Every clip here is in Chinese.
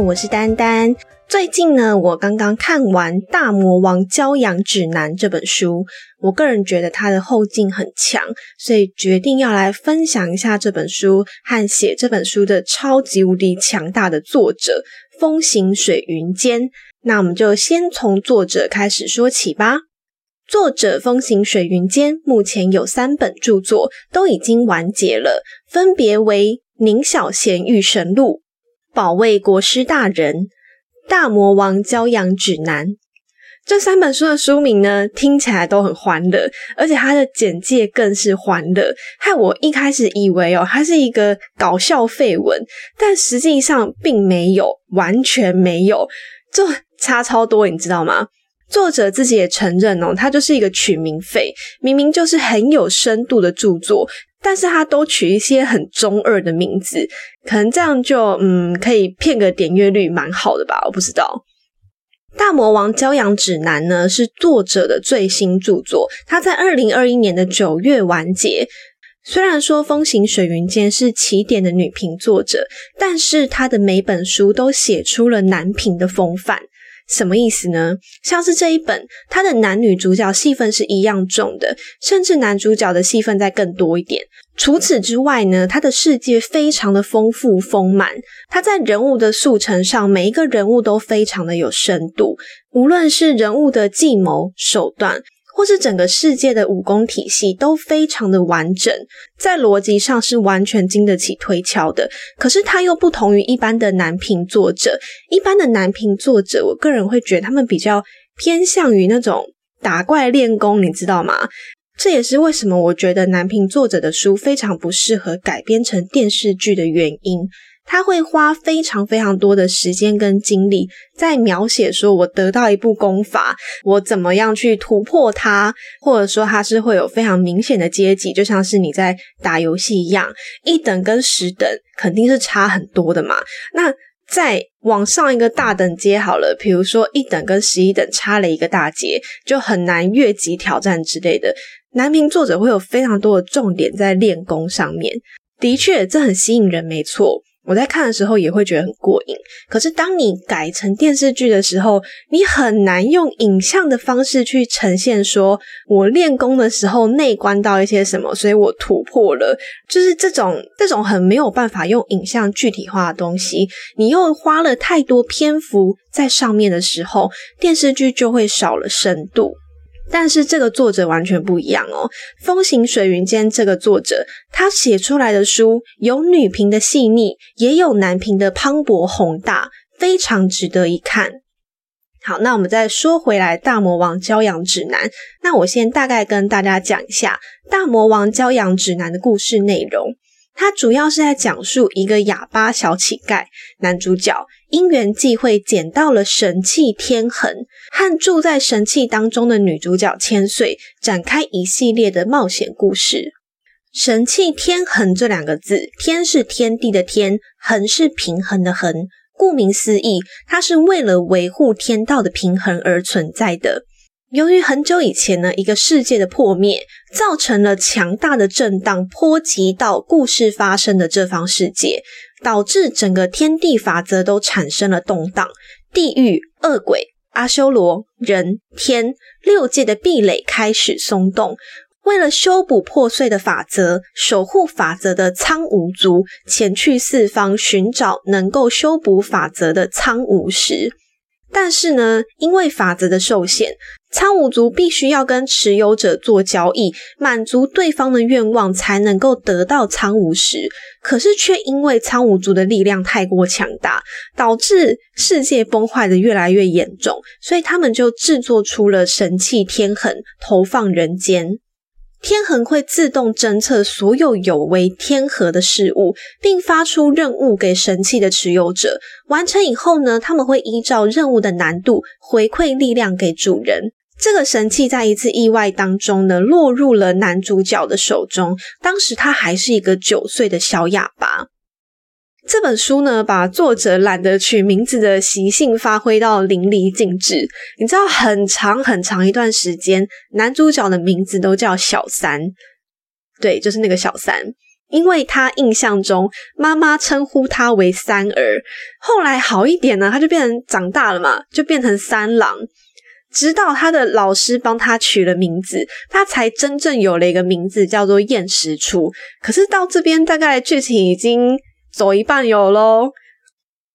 我是丹丹。最近呢，我刚刚看完《大魔王教养指南》这本书，我个人觉得它的后劲很强，所以决定要来分享一下这本书和写这本书的超级无敌强大的作者风行水云间。那我们就先从作者开始说起吧。作者风行水云间目前有三本著作，都已经完结了，分别为《宁小贤御神录》。保卫国师大人，《大魔王教养指南》这三本书的书名呢，听起来都很欢乐，而且它的简介更是欢乐，害我一开始以为哦，它是一个搞笑废文，但实际上并没有，完全没有，就差超多，你知道吗？作者自己也承认哦，他就是一个取名废，明明就是很有深度的著作。但是他都取一些很中二的名字，可能这样就嗯可以骗个点阅率蛮好的吧，我不知道。《大魔王骄阳指南》呢是作者的最新著作，他在二零二一年的九月完结。虽然说风行水云间是起点的女频作者，但是他的每本书都写出了男频的风范。什么意思呢？像是这一本，它的男女主角戏份是一样重的，甚至男主角的戏份再更多一点。除此之外呢，他的世界非常的丰富丰满。他在人物的塑成上，每一个人物都非常的有深度，无论是人物的计谋手段。或是整个世界的武功体系都非常的完整，在逻辑上是完全经得起推敲的。可是它又不同于一般的男频作者，一般的男频作者，我个人会觉得他们比较偏向于那种打怪练功，你知道吗？这也是为什么我觉得男频作者的书非常不适合改编成电视剧的原因。他会花非常非常多的时间跟精力在描写，说我得到一部功法，我怎么样去突破它，或者说它是会有非常明显的阶级，就像是你在打游戏一样，一等跟十等肯定是差很多的嘛。那再往上一个大等阶好了，比如说一等跟十一等差了一个大阶，就很难越级挑战之类的。男频作者会有非常多的重点在练功上面，的确这很吸引人，没错。我在看的时候也会觉得很过瘾，可是当你改成电视剧的时候，你很难用影像的方式去呈现，说我练功的时候内观到一些什么，所以我突破了，就是这种这种很没有办法用影像具体化的东西，你又花了太多篇幅在上面的时候，电视剧就会少了深度。但是这个作者完全不一样哦，《风行水云间》这个作者，他写出来的书有女频的细腻，也有男频的磅礴宏大，非常值得一看。好，那我们再说回来，《大魔王教养指南》，那我先大概跟大家讲一下《大魔王教养指南》的故事内容。它主要是在讲述一个哑巴小乞丐，男主角因缘际会捡到了神器天痕，和住在神器当中的女主角千岁展开一系列的冒险故事。神器天痕这两个字，天是天地的天，痕是平衡的衡。顾名思义，它是为了维护天道的平衡而存在的。由于很久以前呢，一个世界的破灭，造成了强大的震荡，波及到故事发生的这方世界，导致整个天地法则都产生了动荡，地狱、恶鬼、阿修罗、人、天六界的壁垒开始松动。为了修补破碎的法则，守护法则的苍梧族前去四方寻找能够修补法则的苍梧石。但是呢，因为法则的受限，苍梧族必须要跟持有者做交易，满足对方的愿望，才能够得到苍梧石。可是却因为苍梧族的力量太过强大，导致世界崩坏的越来越严重，所以他们就制作出了神器天痕，投放人间。天恒会自动侦测所有有违天河的事物，并发出任务给神器的持有者。完成以后呢，他们会依照任务的难度回馈力量给主人。这个神器在一次意外当中呢，落入了男主角的手中。当时他还是一个九岁的小哑巴。这本书呢，把作者懒得取名字的习性发挥到淋漓尽致。你知道，很长很长一段时间，男主角的名字都叫小三，对，就是那个小三。因为他印象中妈妈称呼他为三儿，后来好一点呢，他就变成长大了嘛，就变成三郎。直到他的老师帮他取了名字，他才真正有了一个名字，叫做燕石初。可是到这边，大概剧情已经走一半有喽，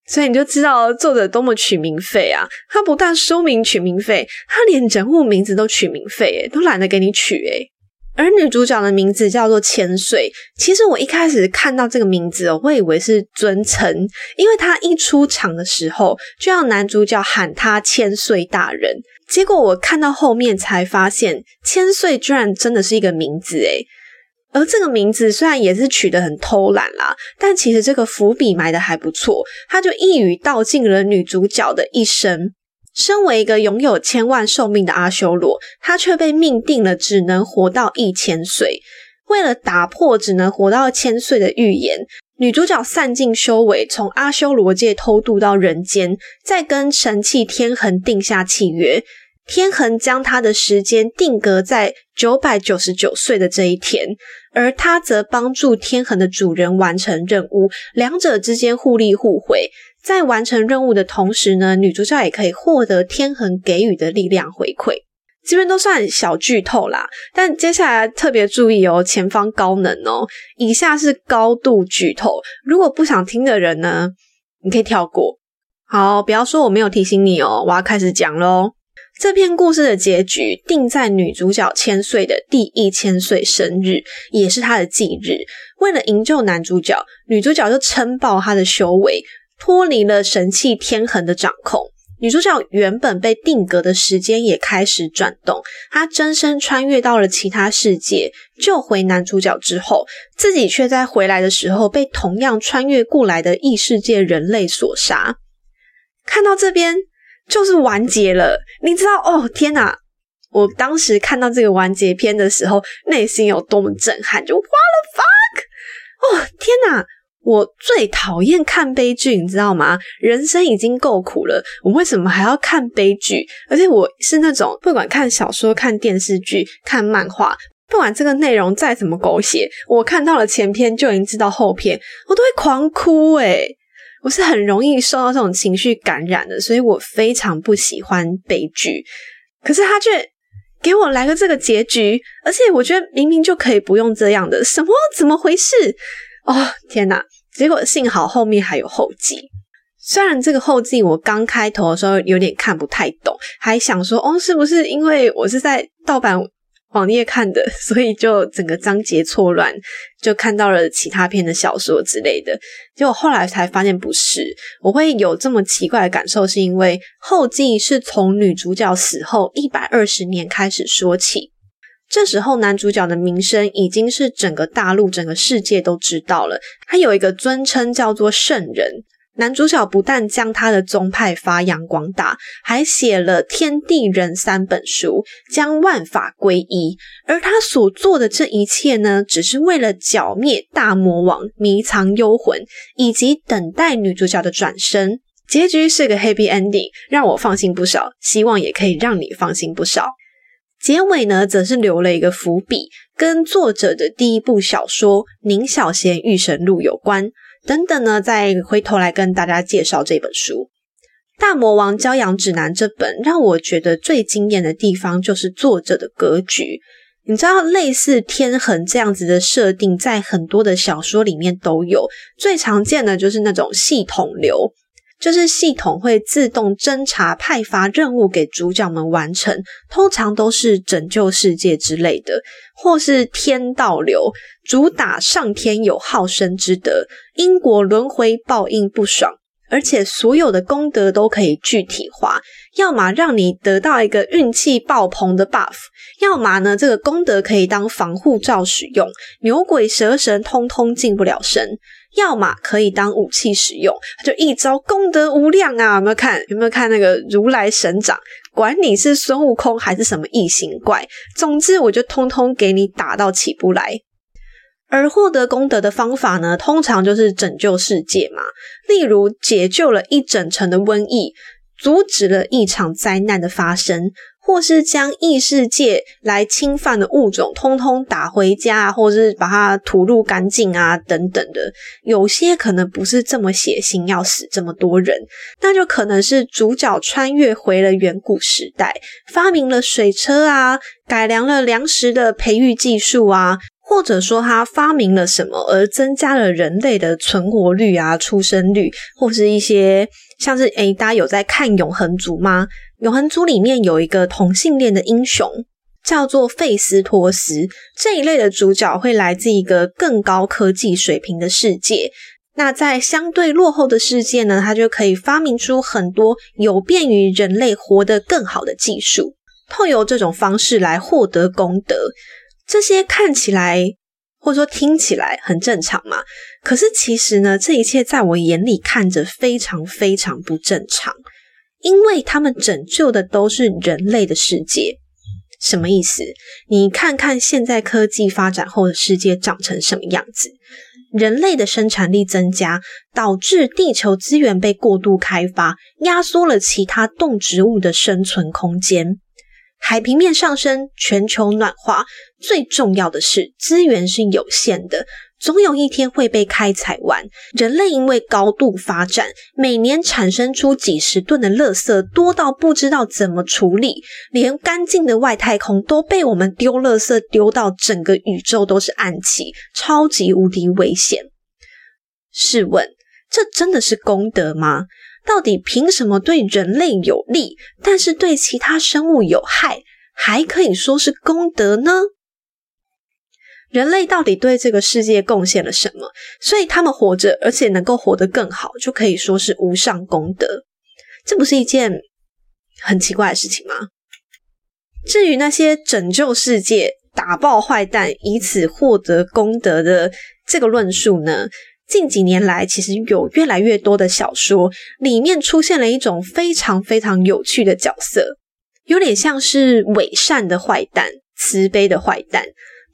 所以你就知道作者多么取名费啊！他不但书名取名费，他连人物名字都取名费，诶都懒得给你取诶而女主角的名字叫做千岁。其实我一开始看到这个名字，我以为是尊称，因为他一出场的时候就要男主角喊他千岁大人。结果我看到后面才发现，千岁居然真的是一个名字诶而这个名字虽然也是取得很偷懒啦，但其实这个伏笔埋的还不错，他就一语道尽了女主角的一生。身为一个拥有千万寿命的阿修罗，他却被命定了只能活到一千岁。为了打破只能活到千岁的预言，女主角散尽修为，从阿修罗界偷渡到人间，再跟神器天恒定下契约。天恒将他的时间定格在九百九十九岁的这一天，而他则帮助天恒的主人完成任务，两者之间互利互惠。在完成任务的同时呢，女主角也可以获得天恒给予的力量回馈。这边都算小剧透啦，但接下来特别注意哦，前方高能哦。以下是高度剧透，如果不想听的人呢，你可以跳过。好，不要说我没有提醒你哦，我要开始讲喽。这篇故事的结局定在女主角千岁的第一千岁生日，也是她的忌日。为了营救男主角，女主角就撑爆她的修为。脱离了神器天恒的掌控，女主角原本被定格的时间也开始转动。她真身穿越到了其他世界，救回男主角之后，自己却在回来的时候被同样穿越过来的异世界人类所杀。看到这边就是完结了，你知道哦？天哪！我当时看到这个完结篇的时候，内心有多么震撼！就 What the fuck！哦，天哪！我最讨厌看悲剧，你知道吗？人生已经够苦了，我为什么还要看悲剧？而且我是那种不管看小说、看电视剧、看漫画，不管这个内容再怎么狗血，我看到了前篇就已经知道后篇，我都会狂哭诶我是很容易受到这种情绪感染的，所以我非常不喜欢悲剧。可是他却给我来个这个结局，而且我觉得明明就可以不用这样的，什么怎么回事？哦天哪！结果幸好后面还有后记，虽然这个后记我刚开头的时候有点看不太懂，还想说哦，是不是因为我是在盗版网页看的，所以就整个章节错乱，就看到了其他篇的小说之类的。结果后来才发现不是，我会有这么奇怪的感受，是因为后记是从女主角死后一百二十年开始说起。这时候，男主角的名声已经是整个大陆、整个世界都知道了。他有一个尊称叫做圣人。男主角不但将他的宗派发扬光大，还写了《天地人》三本书，将万法归一。而他所做的这一切呢，只是为了剿灭大魔王、迷藏幽魂，以及等待女主角的转生。结局是个 happy ending，让我放心不少。希望也可以让你放心不少。结尾呢，则是留了一个伏笔，跟作者的第一部小说《宁小贤御神录》有关。等等呢，再回头来跟大家介绍这本书《大魔王骄阳指南》。这本让我觉得最惊艳的地方，就是作者的格局。你知道，类似天恒这样子的设定，在很多的小说里面都有。最常见的就是那种系统流。就是系统会自动侦查、派发任务给主角们完成，通常都是拯救世界之类的，或是天道流，主打上天有好生之德，因果轮回报应不爽，而且所有的功德都可以具体化，要么让你得到一个运气爆棚的 buff，要么呢这个功德可以当防护罩使用，牛鬼蛇神通通进不了身。要么可以当武器使用，就一招功德无量啊！有没有看？有没有看那个如来神掌？管你是孙悟空还是什么异形怪，总之我就通通给你打到起不来。而获得功德的方法呢，通常就是拯救世界嘛，例如解救了一整城的瘟疫，阻止了一场灾难的发生，或是将异世界来侵犯的物种通通打回家，或是把它吐露干净啊，等等的。有些可能不是这么血腥，要死这么多人，那就可能是主角穿越回了远古时代，发明了水车啊，改良了粮食的培育技术啊。或者说他发明了什么而增加了人类的存活率啊、出生率，或是一些像是诶，大家有在看《永恒族》吗？《永恒族》里面有一个同性恋的英雄叫做费斯托斯，这一类的主角会来自一个更高科技水平的世界。那在相对落后的世界呢，他就可以发明出很多有便于人类活得更好的技术，透由这种方式来获得功德。这些看起来或者说听起来很正常嘛？可是其实呢，这一切在我眼里看着非常非常不正常，因为他们拯救的都是人类的世界。什么意思？你看看现在科技发展后的世界长成什么样子？人类的生产力增加，导致地球资源被过度开发，压缩了其他动植物的生存空间。海平面上升，全球暖化，最重要的是资源是有限的，总有一天会被开采完。人类因为高度发展，每年产生出几十吨的垃圾，多到不知道怎么处理，连干净的外太空都被我们丢垃圾丢到整个宇宙都是暗器，超级无敌危险。试问，这真的是功德吗？到底凭什么对人类有利，但是对其他生物有害，还可以说是功德呢？人类到底对这个世界贡献了什么？所以他们活着，而且能够活得更好，就可以说是无上功德。这不是一件很奇怪的事情吗？至于那些拯救世界、打爆坏蛋，以此获得功德的这个论述呢？近几年来，其实有越来越多的小说里面出现了一种非常非常有趣的角色，有点像是伪善的坏蛋、慈悲的坏蛋。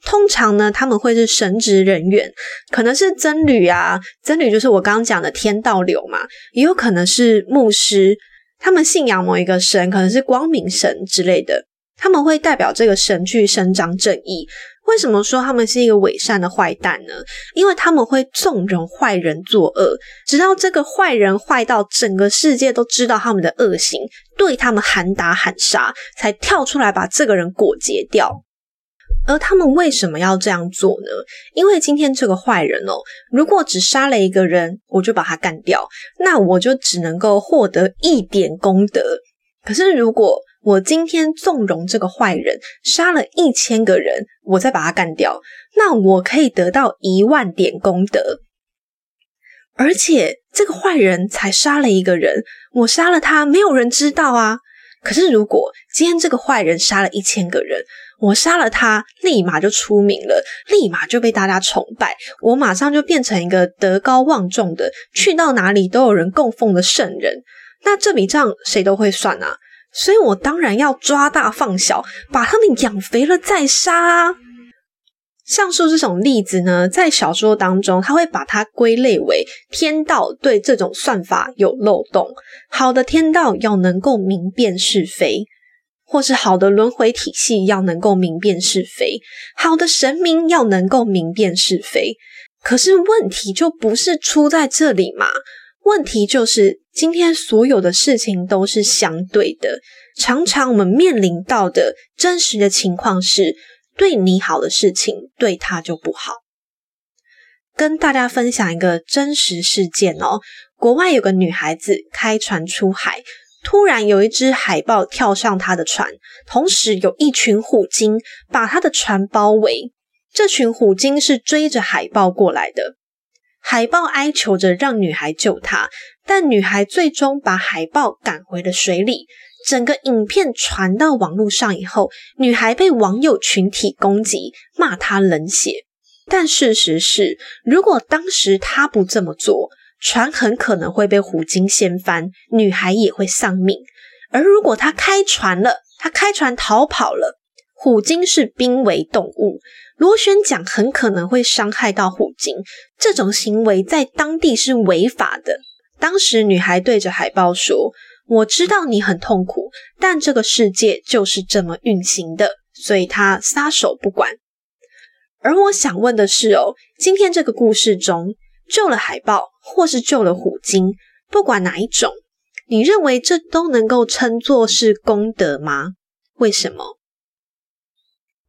通常呢，他们会是神职人员，可能是僧侣啊，僧侣就是我刚刚讲的天道流嘛，也有可能是牧师，他们信仰某一个神，可能是光明神之类的，他们会代表这个神去伸张正义。为什么说他们是一个伪善的坏蛋呢？因为他们会纵容坏人作恶，直到这个坏人坏到整个世界都知道他们的恶行，对他们喊打喊杀，才跳出来把这个人裹结掉。而他们为什么要这样做呢？因为今天这个坏人哦，如果只杀了一个人，我就把他干掉，那我就只能够获得一点功德。可是如果我今天纵容这个坏人，杀了一千个人，我再把他干掉，那我可以得到一万点功德。而且这个坏人才杀了一个人，我杀了他，没有人知道啊。可是如果今天这个坏人杀了一千个人，我杀了他，立马就出名了，立马就被大家崇拜，我马上就变成一个德高望重的，去到哪里都有人供奉的圣人。那这笔账谁都会算啊。所以我当然要抓大放小，把他们养肥了再杀。上述这种例子呢，在小说当中，他会把它归类为天道对这种算法有漏洞。好的天道要能够明辨是非，或是好的轮回体系要能够明辨是非，好的神明要能够明辨是非。可是问题就不是出在这里嘛？问题就是。今天所有的事情都是相对的，常常我们面临到的真实的情况是，对你好的事情，对他就不好。跟大家分享一个真实事件哦，国外有个女孩子开船出海，突然有一只海豹跳上他的船，同时有一群虎鲸把他的船包围，这群虎鲸是追着海豹过来的。海豹哀求着让女孩救他，但女孩最终把海豹赶回了水里。整个影片传到网络上以后，女孩被网友群体攻击，骂她冷血。但事实是，如果当时她不这么做，船很可能会被虎鲸掀翻，女孩也会丧命。而如果她开船了，她开船逃跑了，虎鲸是濒危动物。螺旋桨很可能会伤害到虎鲸，这种行为在当地是违法的。当时女孩对着海豹说：“我知道你很痛苦，但这个世界就是这么运行的，所以她撒手不管。而我想问的是哦，今天这个故事中救了海豹，或是救了虎鲸，不管哪一种，你认为这都能够称作是功德吗？为什么？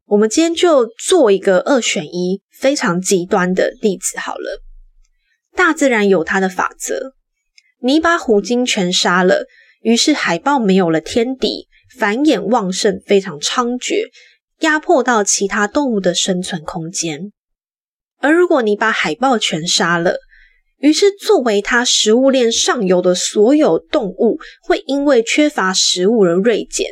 我们今天就做一个二选一，非常极端的例子好了。大自然有它的法则，你把虎鲸全杀了，于是海豹没有了天敌，繁衍旺盛，非常猖獗。压迫到其他动物的生存空间，而如果你把海豹全杀了，于是作为它食物链上游的所有动物会因为缺乏食物而锐减，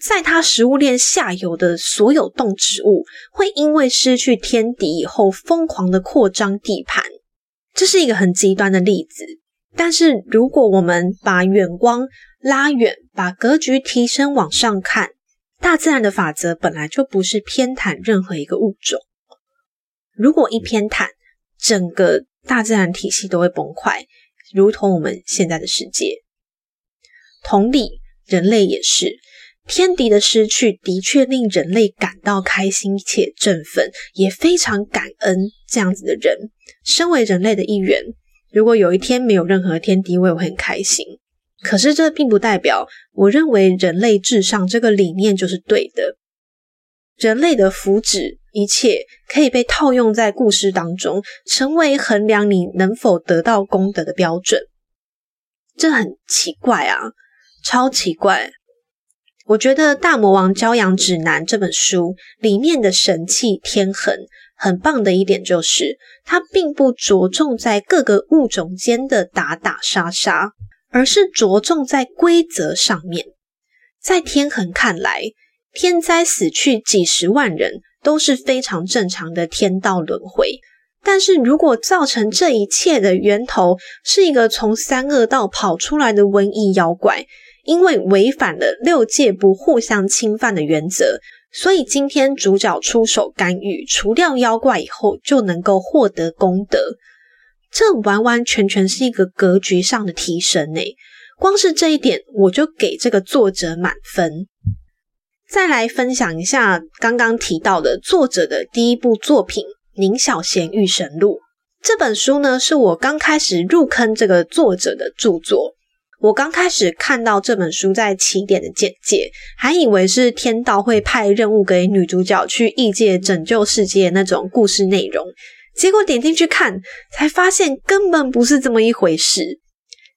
在它食物链下游的所有动植物会因为失去天敌以后疯狂的扩张地盘。这是一个很极端的例子，但是如果我们把远光拉远，把格局提升往上看。大自然的法则本来就不是偏袒任何一个物种。如果一偏袒，整个大自然体系都会崩坏，如同我们现在的世界。同理，人类也是，天敌的失去的确令人类感到开心且振奋，也非常感恩这样子的人。身为人类的一员，如果有一天没有任何天敌，我也会很开心。可是这并不代表我认为人类至上这个理念就是对的。人类的福祉，一切可以被套用在故事当中，成为衡量你能否得到功德的标准。这很奇怪啊，超奇怪！我觉得《大魔王骄阳指南》这本书里面的神器天衡很棒的一点就是，它并不着重在各个物种间的打打杀杀。而是着重在规则上面。在天恒看来，天灾死去几十万人都是非常正常的天道轮回。但是如果造成这一切的源头是一个从三恶道跑出来的瘟疫妖怪，因为违反了六界不互相侵犯的原则，所以今天主角出手干预，除掉妖怪以后，就能够获得功德。这完完全全是一个格局上的提升呢，光是这一点我就给这个作者满分。再来分享一下刚刚提到的作者的第一部作品《宁小贤遇神录》这本书呢，是我刚开始入坑这个作者的著作。我刚开始看到这本书在起点的简介，还以为是天道会派任务给女主角去异界拯救世界那种故事内容。结果点进去看，才发现根本不是这么一回事。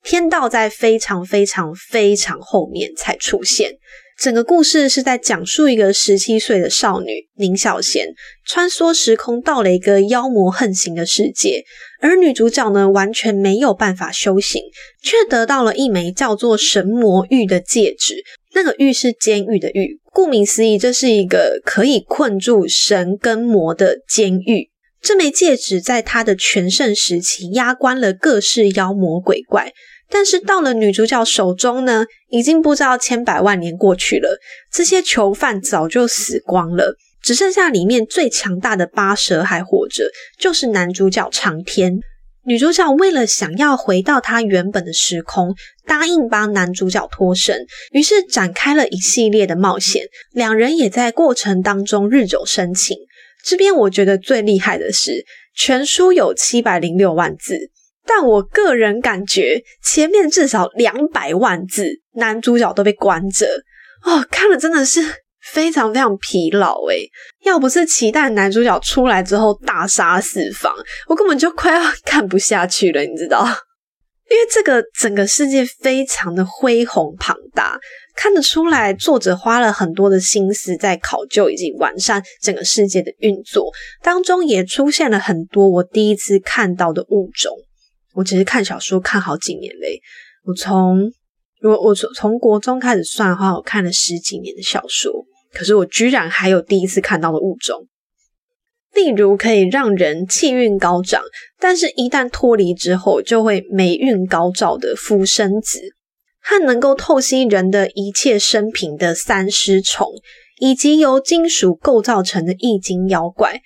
天道在非常非常非常后面才出现。整个故事是在讲述一个十七岁的少女宁小贤穿梭时空到了一个妖魔横行的世界，而女主角呢完全没有办法修行，却得到了一枚叫做神魔玉的戒指。那个玉是监狱的狱，顾名思义，这是一个可以困住神跟魔的监狱。这枚戒指在他的全盛时期压关了各式妖魔鬼怪，但是到了女主角手中呢，已经不知道千百万年过去了，这些囚犯早就死光了，只剩下里面最强大的八蛇还活着，就是男主角长天。女主角为了想要回到她原本的时空，答应帮男主角脱身，于是展开了一系列的冒险，两人也在过程当中日久生情。这边我觉得最厉害的是，全书有七百零六万字，但我个人感觉前面至少两百万字，男主角都被关着哦，看了真的是非常非常疲劳诶要不是期待男主角出来之后大杀四方，我根本就快要看不下去了，你知道？因为这个整个世界非常的恢宏庞大。看得出来，作者花了很多的心思在考究以及完善整个世界的运作，当中也出现了很多我第一次看到的物种。我其实看小说看好几年嘞，我从我我从从国中开始算的话，我看了十几年的小说，可是我居然还有第一次看到的物种，例如可以让人气运高涨，但是一旦脱离之后就会霉运高照的浮生子。和能够透析人的一切生平的三尸虫，以及由金属构造成的易经妖怪，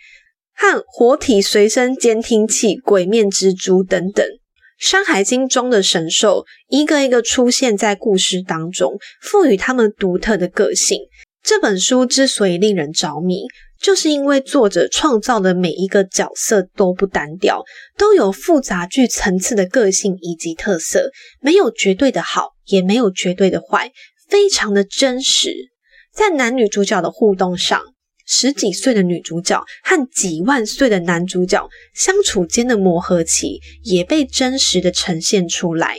和活体随身监听器鬼面蜘蛛等等，《山海经》中的神兽一个一个出现在故事当中，赋予他们独特的个性。这本书之所以令人着迷，就是因为作者创造的每一个角色都不单调，都有复杂具层次的个性以及特色，没有绝对的好，也没有绝对的坏，非常的真实。在男女主角的互动上。十几岁的女主角和几万岁的男主角相处间的磨合期也被真实的呈现出来。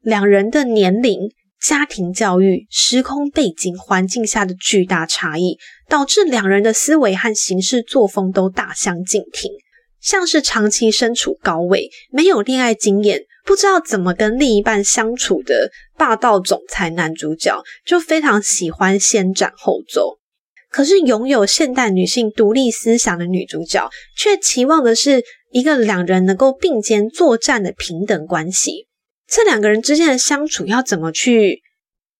两人的年龄、家庭教育、时空背景、环境下的巨大差异，导致两人的思维和行事作风都大相径庭。像是长期身处高位、没有恋爱经验、不知道怎么跟另一半相处的霸道总裁男主角，就非常喜欢先斩后奏。可是，拥有现代女性独立思想的女主角，却期望的是一个两人能够并肩作战的平等关系。这两个人之间的相处要怎么去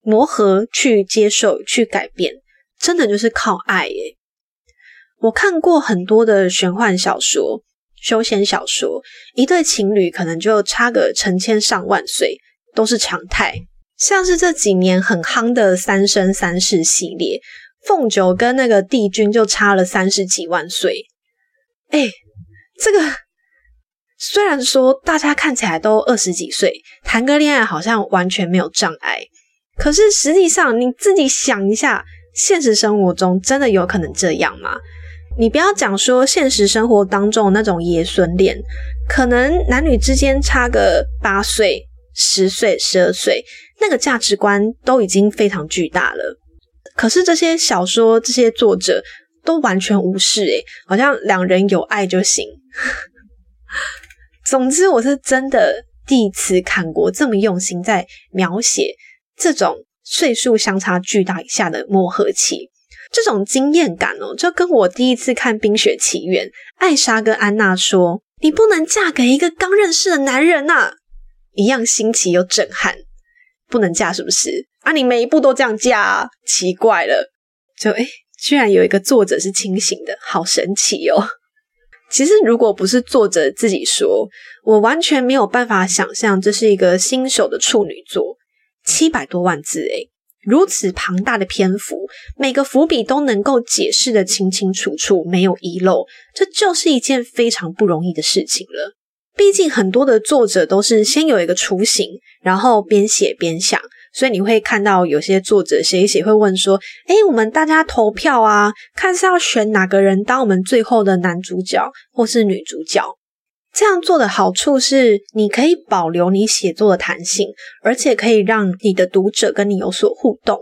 磨合、去接受、去改变？真的就是靠爱耶！我看过很多的玄幻小说、休闲小说，一对情侣可能就差个成千上万岁，都是常态。像是这几年很夯的《三生三世》系列。凤九跟那个帝君就差了三十几万岁，哎，这个虽然说大家看起来都二十几岁，谈个恋爱好像完全没有障碍，可是实际上你自己想一下，现实生活中真的有可能这样吗？你不要讲说现实生活当中那种爷孙恋，可能男女之间差个八岁、十岁、十二岁，那个价值观都已经非常巨大了。可是这些小说，这些作者都完全无视，诶好像两人有爱就行。总之，我是真的第一次看过这么用心在描写这种岁数相差巨大以下的磨合期，这种经验感哦，就跟我第一次看《冰雪奇缘》，艾莎跟安娜说：“你不能嫁给一个刚认识的男人呐”，一样新奇又震撼。不能嫁是不是？啊，你每一步都这样嫁，奇怪了。就诶居然有一个作者是清醒的，好神奇哦。其实如果不是作者自己说，我完全没有办法想象这是一个新手的处女作。七百多万字诶如此庞大的篇幅，每个伏笔都能够解释的清清楚楚，没有遗漏，这就是一件非常不容易的事情了。毕竟很多的作者都是先有一个雏形，然后边写边想。所以你会看到有些作者写一写会问说：“哎，我们大家投票啊，看是要选哪个人当我们最后的男主角或是女主角。”这样做的好处是，你可以保留你写作的弹性，而且可以让你的读者跟你有所互动。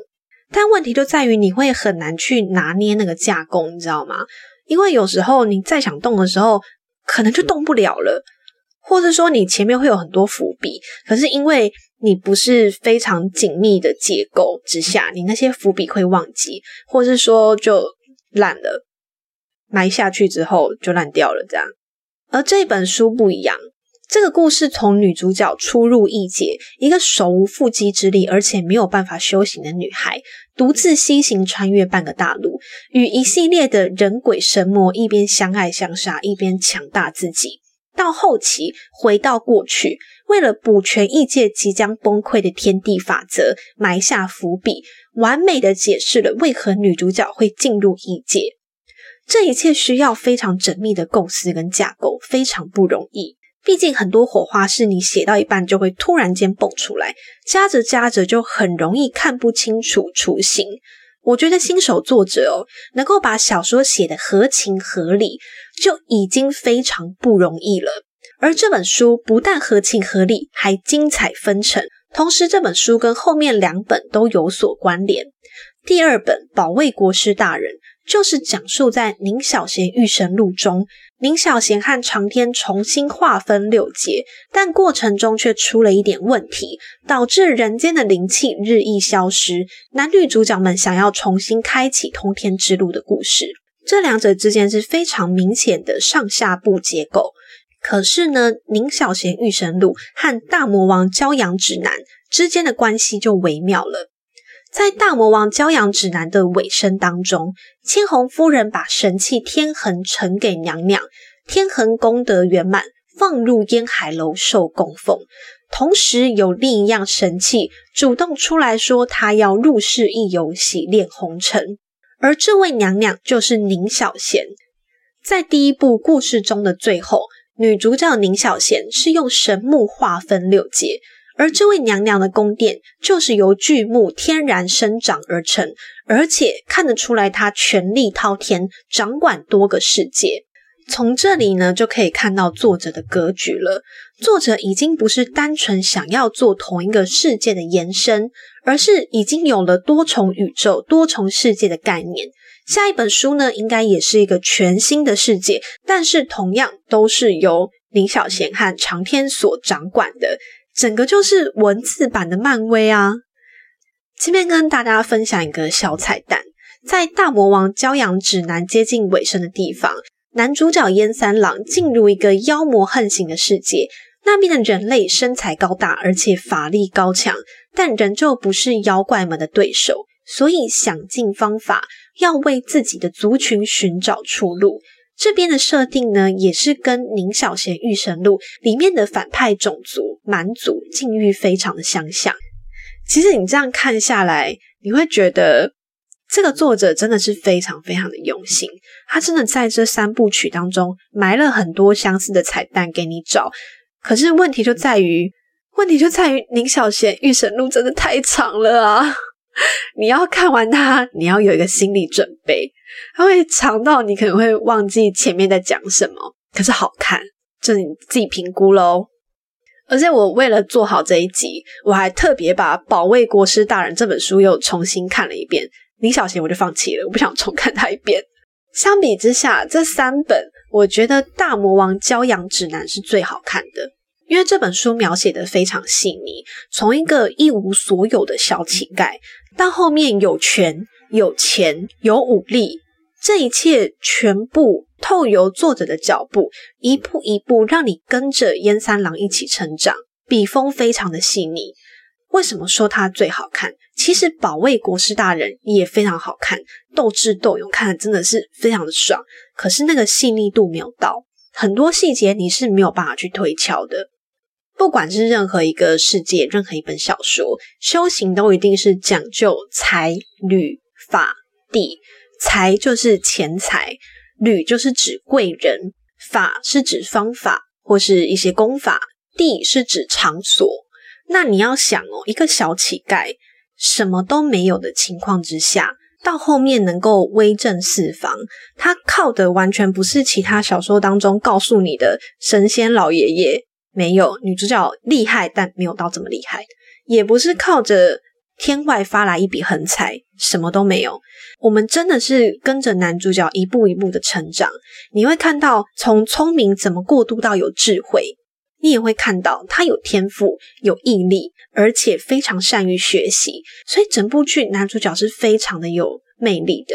但问题就在于你会很难去拿捏那个架构，你知道吗？因为有时候你再想动的时候，可能就动不了了，或者说你前面会有很多伏笔，可是因为。你不是非常紧密的结构之下，你那些伏笔会忘记，或是说就烂了，埋下去之后就烂掉了这样。而这本书不一样，这个故事从女主角初入异界，一个手无缚鸡之力，而且没有办法修行的女孩，独自西行穿越半个大陆，与一系列的人鬼神魔一边相爱相杀，一边强大自己。到后期回到过去，为了补全异界即将崩溃的天地法则，埋下伏笔，完美的解释了为何女主角会进入异界。这一切需要非常缜密的构思跟架构，非常不容易。毕竟很多火花是你写到一半就会突然间蹦出来，加着加着就很容易看不清楚雏形。我觉得新手作者哦，能够把小说写得合情合理，就已经非常不容易了。而这本书不但合情合理，还精彩纷呈。同时，这本书跟后面两本都有所关联。第二本《保卫国师大人》。就是讲述在宁小贤御神录中，宁小贤和长天重新划分六界，但过程中却出了一点问题，导致人间的灵气日益消失。男女主角们想要重新开启通天之路的故事，这两者之间是非常明显的上下部结构。可是呢，宁小贤御神录和大魔王骄阳指南之间的关系就微妙了。在大魔王骄阳指南的尾声当中，千红夫人把神器天恒呈给娘娘，天恒功德圆满，放入烟海楼受供奉。同时，有另一样神器主动出来说，他要入世一游，洗炼红尘。而这位娘娘就是宁小贤。在第一部故事中的最后，女主角宁小贤是用神木划分六界，而这位娘娘的宫殿就是由巨木天然生长而成，而且看得出来她权力滔天，掌管多个世界。从这里呢，就可以看到作者的格局了。作者已经不是单纯想要做同一个世界的延伸，而是已经有了多重宇宙、多重世界的概念。下一本书呢，应该也是一个全新的世界，但是同样都是由林小贤和长天所掌管的，整个就是文字版的漫威啊。这边跟大家分享一个小彩蛋，在《大魔王骄阳指南》接近尾声的地方。男主角燕三郎进入一个妖魔横行的世界，那边的人类身材高大，而且法力高强，但仍旧不是妖怪们的对手，所以想尽方法要为自己的族群寻找出路。这边的设定呢，也是跟《宁小贤御神录》里面的反派种族蛮族境遇非常的相像。其实你这样看下来，你会觉得。这个作者真的是非常非常的用心，他真的在这三部曲当中埋了很多相似的彩蛋给你找。可是问题就在于，问题就在于宁小贤《御神录》真的太长了啊！你要看完它，你要有一个心理准备，它会长到你可能会忘记前面在讲什么。可是好看，就你自己评估喽。而且我为了做好这一集，我还特别把《保卫国师大人》这本书又重新看了一遍。林小贤我就放弃了，我不想重看他一遍。相比之下，这三本我觉得《大魔王骄阳指南》是最好看的，因为这本书描写的非常细腻，从一个一无所有的小乞丐，到后面有权、有钱、有武力，这一切全部透由作者的脚步，一步一步让你跟着燕三郎一起成长，笔锋非常的细腻。为什么说它最好看？其实保卫国师大人也非常好看，斗智斗勇，看的真的是非常的爽。可是那个细腻度没有到，很多细节你是没有办法去推敲的。不管是任何一个世界，任何一本小说，修行都一定是讲究财、履、法、地。财就是钱财，履就是指贵人，法是指方法或是一些功法，地是指场所。那你要想哦，一个小乞丐。什么都没有的情况之下，到后面能够威震四方，他靠的完全不是其他小说当中告诉你的神仙老爷爷，没有女主角厉害，但没有到这么厉害，也不是靠着天外发来一笔横财，什么都没有。我们真的是跟着男主角一步一步的成长，你会看到从聪明怎么过渡到有智慧。你也会看到他有天赋、有毅力，而且非常善于学习，所以整部剧男主角是非常的有魅力的。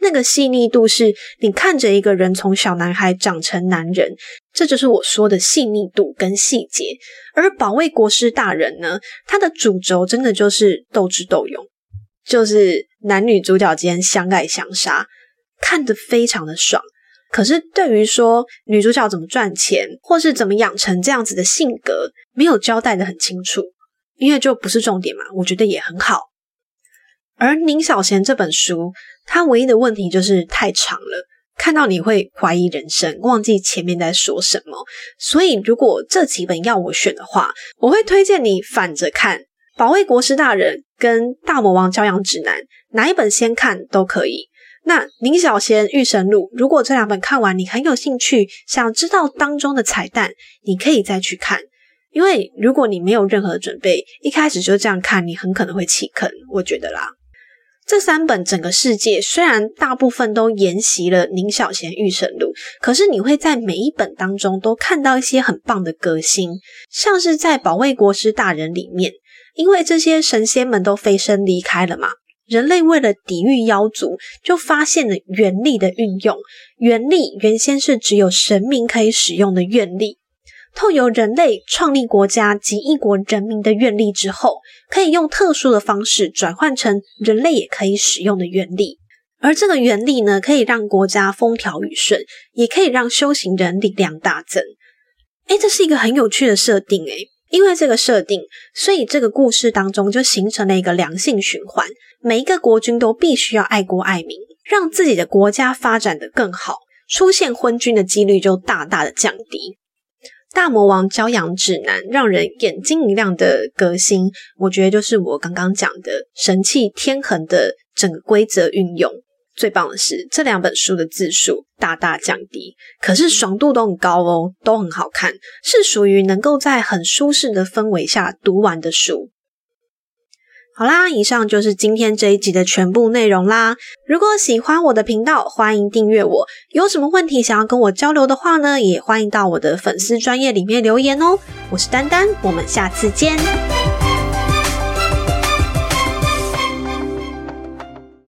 那个细腻度是你看着一个人从小男孩长成男人，这就是我说的细腻度跟细节。而保卫国师大人呢，他的主轴真的就是斗智斗勇，就是男女主角间相爱相杀，看得非常的爽。可是，对于说女主角怎么赚钱，或是怎么养成这样子的性格，没有交代的很清楚，因为就不是重点嘛。我觉得也很好。而宁小贤这本书，它唯一的问题就是太长了，看到你会怀疑人生，忘记前面在说什么。所以，如果这几本要我选的话，我会推荐你反着看《保卫国师大人》跟《大魔王骄阳指南》，哪一本先看都可以。那《宁小贤御神录》，如果这两本看完你很有兴趣，想知道当中的彩蛋，你可以再去看。因为如果你没有任何准备，一开始就这样看，你很可能会弃坑。我觉得啦，这三本整个世界虽然大部分都沿袭了《宁小贤御神录》，可是你会在每一本当中都看到一些很棒的革新，像是在《保卫国师大人》里面，因为这些神仙们都飞升离开了嘛。人类为了抵御妖族，就发现了元力的运用。元力原先是只有神明可以使用的愿力，透由人类创立国家及一国人民的愿力之后，可以用特殊的方式转换成人类也可以使用的原理。而这个原理呢，可以让国家风调雨顺，也可以让修行人力量大增。诶，这是一个很有趣的设定诶，因为这个设定，所以这个故事当中就形成了一个良性循环，每一个国君都必须要爱国爱民，让自己的国家发展的更好，出现昏君的几率就大大的降低。大魔王教养指南让人眼睛一亮的革新，我觉得就是我刚刚讲的神器天衡的整个规则运用。最棒的是，这两本书的字数大大降低，可是爽度都很高哦，都很好看，是属于能够在很舒适的氛围下读完的书。好啦，以上就是今天这一集的全部内容啦。如果喜欢我的频道，欢迎订阅我。有什么问题想要跟我交流的话呢，也欢迎到我的粉丝专业里面留言哦。我是丹丹，我们下次见。